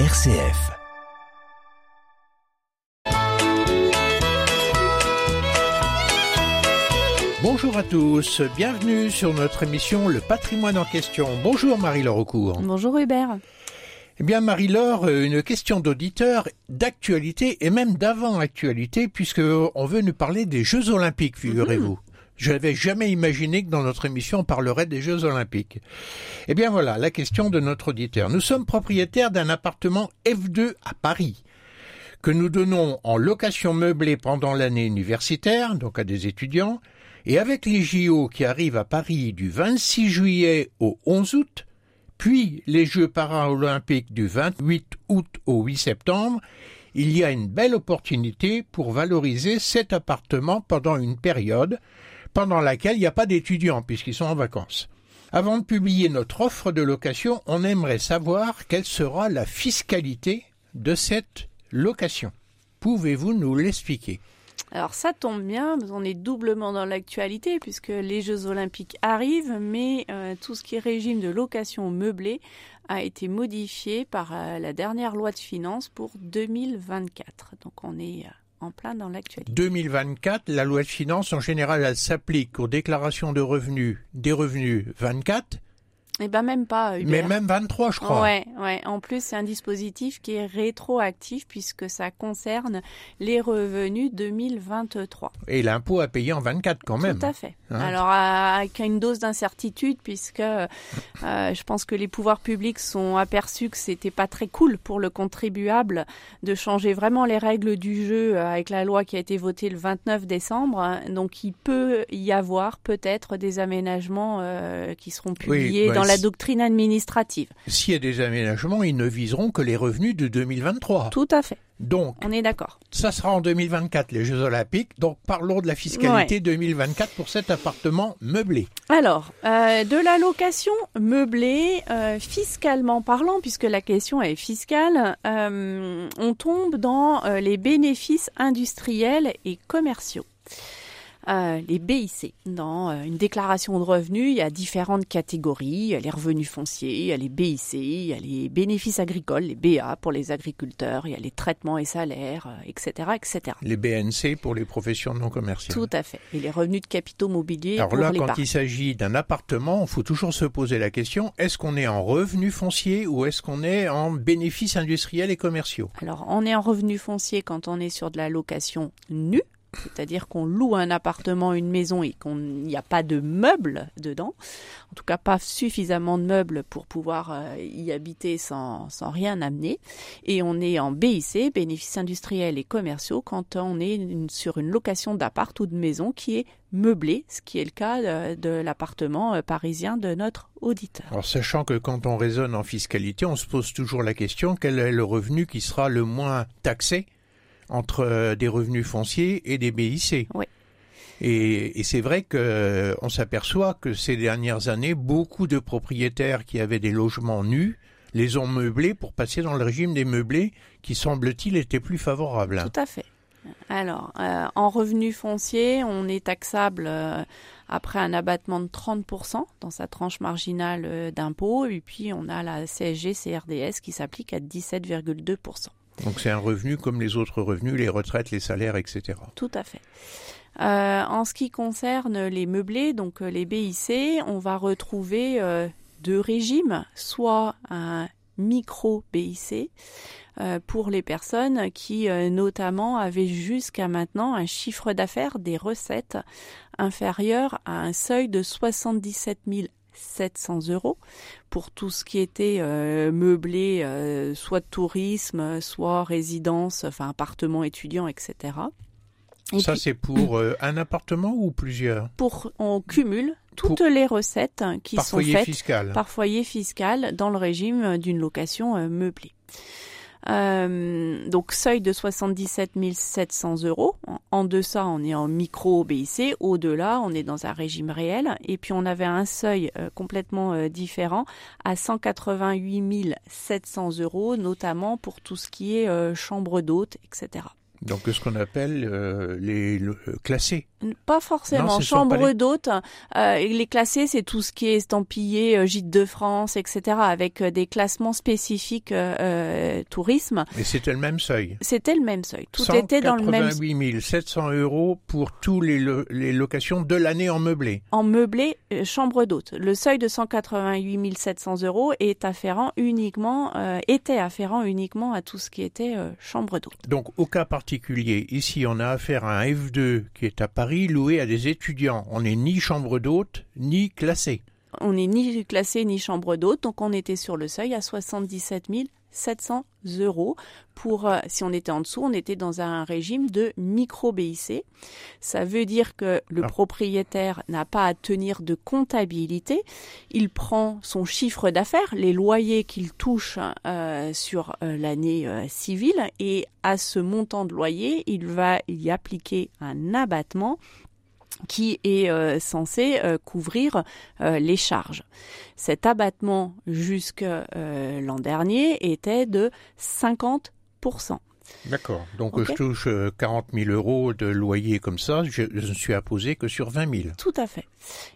RCF. Bonjour à tous, bienvenue sur notre émission Le patrimoine en question. Bonjour Marie-Laure Aucourt. Bonjour Hubert. Eh bien Marie-Laure, une question d'auditeur d'actualité et même d'avant-actualité puisque on veut nous parler des Jeux Olympiques, figurez-vous. Je n'avais jamais imaginé que dans notre émission on parlerait des Jeux Olympiques. Eh bien voilà, la question de notre auditeur. Nous sommes propriétaires d'un appartement F2 à Paris que nous donnons en location meublée pendant l'année universitaire, donc à des étudiants, et avec les JO qui arrivent à Paris du 26 juillet au 11 août, puis les Jeux paralympiques du 28 août au 8 septembre, il y a une belle opportunité pour valoriser cet appartement pendant une période pendant laquelle il n'y a pas d'étudiants puisqu'ils sont en vacances. Avant de publier notre offre de location, on aimerait savoir quelle sera la fiscalité de cette location. Pouvez-vous nous l'expliquer? Alors ça tombe bien, on est doublement dans l'actualité puisque les Jeux olympiques arrivent, mais euh, tout ce qui est régime de location meublée a été modifié par euh, la dernière loi de finances pour 2024. Donc on est euh, en plein dans l'actualité. 2024, la loi de finances en général s'applique aux déclarations de revenus des revenus 24 eh ben même pas. Mais même 23, je crois. Ouais, ouais. En plus, c'est un dispositif qui est rétroactif puisque ça concerne les revenus 2023. Et l'impôt à payer en 24 quand même. Tout à fait. Hein Alors avec une dose d'incertitude puisque euh, je pense que les pouvoirs publics sont aperçus que c'était pas très cool pour le contribuable de changer vraiment les règles du jeu avec la loi qui a été votée le 29 décembre. Donc il peut y avoir peut-être des aménagements euh, qui seront publiés bah, dans la doctrine administrative. S'il y a des aménagements, ils ne viseront que les revenus de 2023. Tout à fait. Donc, on est d'accord. Ça sera en 2024 les Jeux Olympiques. Donc, parlons de la fiscalité 2024 pour cet appartement meublé. Alors, euh, de la location meublée, euh, fiscalement parlant, puisque la question est fiscale, euh, on tombe dans les bénéfices industriels et commerciaux. Euh, les BIC. Dans euh, une déclaration de revenus, il y a différentes catégories. Il y a les revenus fonciers, il y a les BIC, il y a les bénéfices agricoles, les BA pour les agriculteurs, il y a les traitements et salaires, etc., euh, etc. Les BNC pour les professions non commerciales. Tout à fait. Et les revenus de capitaux mobiliers. Alors là, quand il s'agit d'un appartement, il faut toujours se poser la question est-ce qu'on est en revenus fonciers ou est-ce qu'on est en bénéfices industriels et commerciaux? Alors, on est en revenus fonciers quand on est sur de la location nue c'est-à-dire qu'on loue un appartement, une maison et qu'il n'y a pas de meubles dedans, en tout cas pas suffisamment de meubles pour pouvoir euh, y habiter sans, sans rien amener, et on est en BIC, bénéfices industriels et commerciaux, quand on est sur une location d'appart ou de maison qui est meublée, ce qui est le cas de, de l'appartement euh, parisien de notre auditeur. Alors sachant que quand on raisonne en fiscalité, on se pose toujours la question quel est le revenu qui sera le moins taxé entre euh, des revenus fonciers et des BIC. Oui. Et, c'est vrai qu'on euh, s'aperçoit que ces dernières années, beaucoup de propriétaires qui avaient des logements nus les ont meublés pour passer dans le régime des meublés qui, semble-t-il, était plus favorable. Tout à fait. Alors, euh, en revenus fonciers, on est taxable après un abattement de 30% dans sa tranche marginale d'impôt, et puis on a la CSG-CRDS qui s'applique à 17,2%. Donc c'est un revenu comme les autres revenus, les retraites, les salaires, etc. Tout à fait. Euh, en ce qui concerne les meublés, donc euh, les BIC, on va retrouver euh, deux régimes, soit un micro BIC pour les personnes qui notamment avaient jusqu'à maintenant un chiffre d'affaires des recettes inférieur à un seuil de 77 000 700 euros pour tout ce qui était euh, meublé, euh, soit de tourisme, soit résidence, enfin appartement étudiant, etc. Ça, c'est pour euh, un appartement ou plusieurs? Pour on cumule toutes les recettes qui sont faites par foyer fiscal dans le régime d'une location meublée. Euh, donc seuil de 77 700 euros. En deçà, on est en micro BIC. Au-delà, on est dans un régime réel. Et puis on avait un seuil euh, complètement euh, différent à 188 700 euros, notamment pour tout ce qui est chambre d'hôte, etc. Donc ce qu'on appelle euh, les le, euh, classés. Pas forcément. Chambre d'hôte, euh, les classés, c'est tout ce qui est estampillé euh, Gîte de France, etc., avec des classements spécifiques tourisme. Mais c'était le même seuil. C'était le même seuil. Tout était dans le même. 188 700 euros pour tous les, lo les locations de l'année en meublé. En meublé, chambre d'hôte. Le seuil de 188 700 euros est afférent uniquement, était afférent uniquement à tout ce qui était chambre d'hôte. Donc au cas particulier, ici on a affaire à un F2 qui est à Paris loué à des étudiants. On n'est ni chambre d'hôte, ni classé. On n'est ni classé ni chambre d'hôte, donc on était sur le seuil à 77 700 euros. Pour, euh, si on était en dessous, on était dans un régime de micro-BIC. Ça veut dire que le ah. propriétaire n'a pas à tenir de comptabilité. Il prend son chiffre d'affaires, les loyers qu'il touche euh, sur euh, l'année euh, civile, et à ce montant de loyer, il va y appliquer un abattement qui est euh, censé euh, couvrir euh, les charges. Cet abattement jusque l'an dernier était de 50%. D'accord. Donc okay. je touche 40 000 euros de loyer comme ça, je, je, ne suis imposé que sur 20 000. Tout à fait.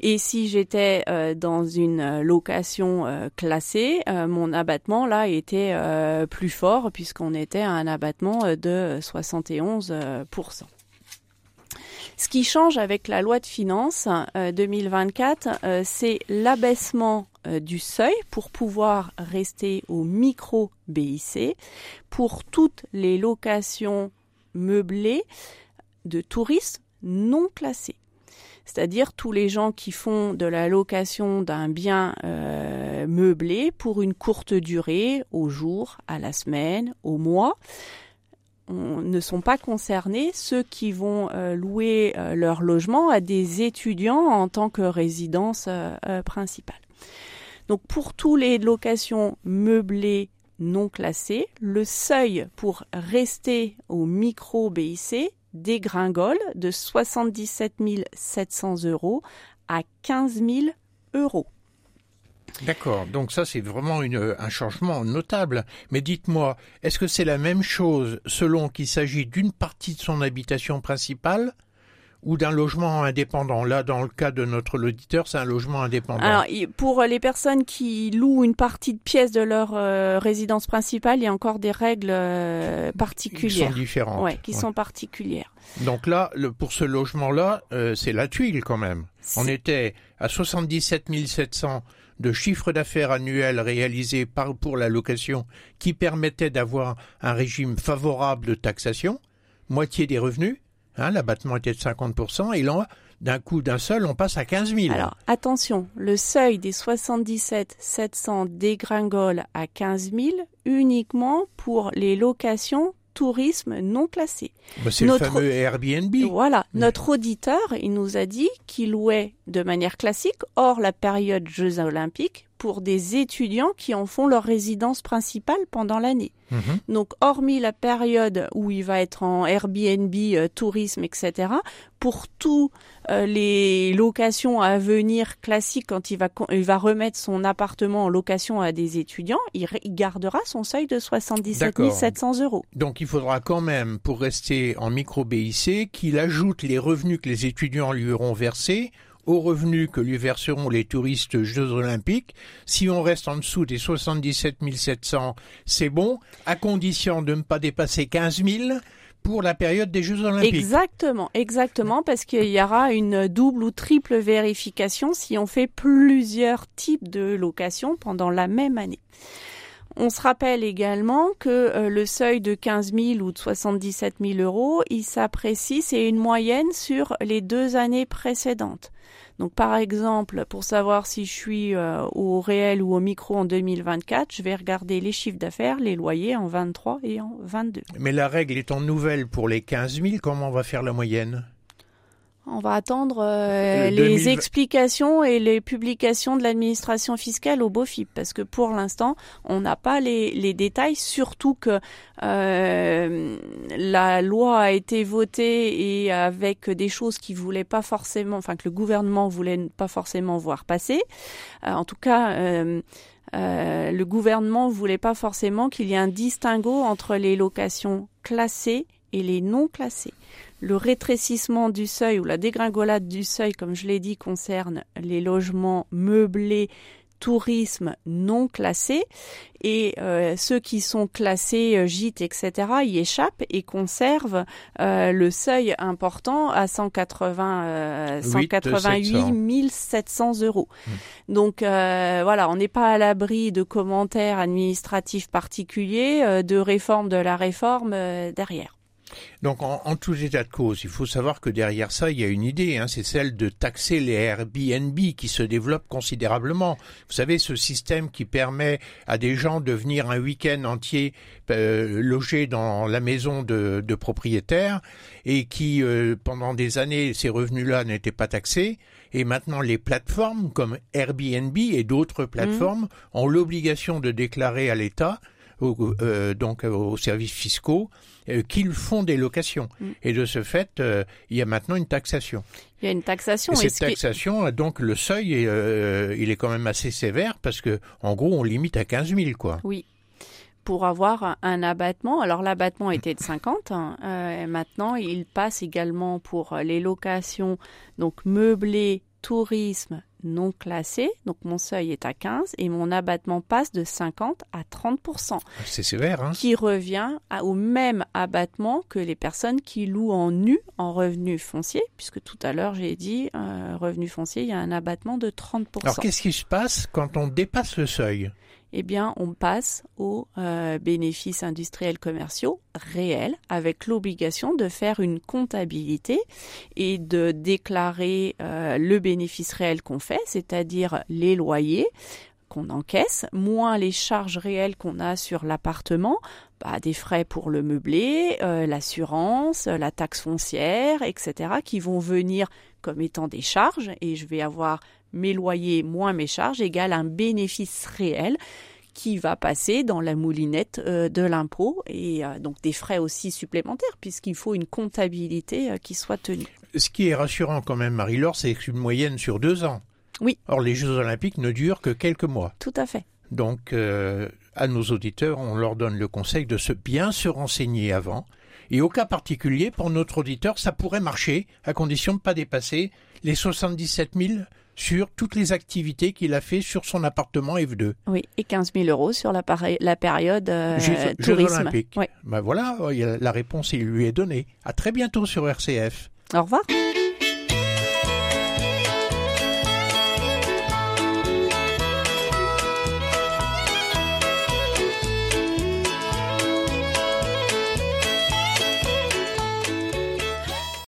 Et si j'étais euh, dans une location euh, classée, euh, mon abattement là était plus fort puisqu'on était à un abattement de 71 ce qui change avec la loi de finances euh, 2024, euh, c'est l'abaissement euh, du seuil pour pouvoir rester au micro BIC pour toutes les locations meublées de touristes non classés. C'est-à-dire tous les gens qui font de la location d'un bien euh, meublé pour une courte durée, au jour, à la semaine, au mois, ne sont pas concernés ceux qui vont euh, louer euh, leur logement à des étudiants en tant que résidence euh principale. Donc pour tous les locations meublées non classées, le seuil pour rester au micro BIC dégringole de 77 700 euros à 15 000 euros. D'accord, donc ça c'est vraiment une, un changement notable. Mais dites-moi, est-ce que c'est la même chose selon qu'il s'agit d'une partie de son habitation principale ou d'un logement indépendant? Là, dans le cas de notre auditeur, c'est un logement indépendant. Alors, pour les personnes qui louent une partie de pièce de leur euh, résidence principale, il y a encore des règles euh, particulières. Qui sont différentes. Ouais, qui ouais. sont particulières. Donc là, le, pour ce logement-là, euh, c'est la tuile quand même. On était à 77 700 de chiffre d'affaires annuel réalisé par, pour la location qui permettait d'avoir un régime favorable de taxation, moitié des revenus, hein, l'abattement était de 50%, et là, d'un coup d'un seul, on passe à 15 000. Alors, attention, le seuil des 77 700 dégringole à 15 000 uniquement pour les locations tourisme non classé. Bah c'est notre... le fameux Airbnb. Voilà, notre auditeur, il nous a dit qu'il louait de manière classique, hors la période Jeux olympiques, pour des étudiants qui en font leur résidence principale pendant l'année. Mmh. Donc, hormis la période où il va être en Airbnb, euh, tourisme, etc., pour tous euh, les locations à venir classiques, quand il va, il va remettre son appartement en location à des étudiants, il, il gardera son seuil de 77 700 euros. Donc, il faudra quand même, pour rester en micro-BIC, qu'il ajoute les revenus que les étudiants lui auront versés aux revenus que lui verseront les touristes Jeux Olympiques. Si on reste en dessous des 77 700, c'est bon, à condition de ne pas dépasser 15 000 pour la période des Jeux Olympiques. Exactement, exactement, parce qu'il y aura une double ou triple vérification si on fait plusieurs types de locations pendant la même année. On se rappelle également que euh, le seuil de 15 000 ou de 77 000 euros, il s'apprécie, c'est une moyenne sur les deux années précédentes. Donc par exemple, pour savoir si je suis euh, au réel ou au micro en 2024, je vais regarder les chiffres d'affaires, les loyers en 23 et en 22. Mais la règle étant nouvelle pour les 15 000, comment on va faire la moyenne? On va attendre euh, les 2020... explications et les publications de l'administration fiscale au BOFIP parce que pour l'instant, on n'a pas les, les, détails, surtout que euh, la loi a été votée et avec des choses qui voulaient pas forcément, enfin que le gouvernement voulait pas forcément voir passer. Euh, en tout cas. Euh, euh, le gouvernement voulait pas forcément qu'il y ait un distinguo entre les locations classées et les non classés. Le rétrécissement du seuil ou la dégringolade du seuil, comme je l'ai dit, concerne les logements meublés tourisme non classé et euh, ceux qui sont classés euh, gîtes, etc., y échappent et conservent euh, le seuil important à 180, 188 700 euros. Hmm. Donc voilà, on n'est pas à l'abri de commentaires administratifs particuliers, de réforme de la réforme derrière. Donc, en, en, tous états de cause, il faut savoir que derrière ça, il y a une idée, hein, c'est celle de taxer les Airbnb qui se développent considérablement. Vous savez, ce système qui permet à des gens de venir un week-end entier euh, loger dans la maison de, de propriétaires et qui, euh, pendant des années, ces revenus-là n'étaient pas taxés. Et maintenant, les plateformes comme Airbnb et d'autres plateformes mmh. ont l'obligation de déclarer à l'État euh, donc aux services fiscaux, euh, qu'ils font des locations. Mm. Et de ce fait, euh, il y a maintenant une taxation. Il y a une taxation. Et cette taxation, donc le seuil, il est quand même assez sévère parce que, en gros, on limite à 15 000, quoi. Oui pour avoir un abattement. Alors l'abattement était de 50. Hein. maintenant, il passe également pour les locations donc meublées, tourisme, non classé, donc mon seuil est à 15 et mon abattement passe de 50 à 30%. C'est sévère, hein Qui revient au même abattement que les personnes qui louent en nu en revenu foncier, puisque tout à l'heure j'ai dit, euh, revenu foncier, il y a un abattement de 30%. Alors qu'est-ce qui se passe quand on dépasse le seuil? Eh bien, on passe aux euh, bénéfices industriels commerciaux réels avec l'obligation de faire une comptabilité et de déclarer euh, le bénéfice réel qu'on fait, c'est-à-dire les loyers qu'on encaisse, moins les charges réelles qu'on a sur l'appartement, bah, des frais pour le meublé, euh, l'assurance, la taxe foncière, etc., qui vont venir comme étant des charges, et je vais avoir mes loyers moins mes charges égale un bénéfice réel qui va passer dans la moulinette euh, de l'impôt et euh, donc des frais aussi supplémentaires puisqu'il faut une comptabilité euh, qui soit tenue. Ce qui est rassurant quand même, Marie-Laure, c'est une moyenne sur deux ans. Oui. Or, les Jeux Olympiques ne durent que quelques mois. Tout à fait. Donc, à nos auditeurs, on leur donne le conseil de se bien se renseigner avant. Et au cas particulier, pour notre auditeur, ça pourrait marcher à condition de ne pas dépasser les 77 000 sur toutes les activités qu'il a fait sur son appartement F2. Oui, et 15 000 euros sur la, la période euh, tourisme. Olympiques. Ben voilà, la réponse il lui est donnée. À très bientôt sur RCF. Au revoir.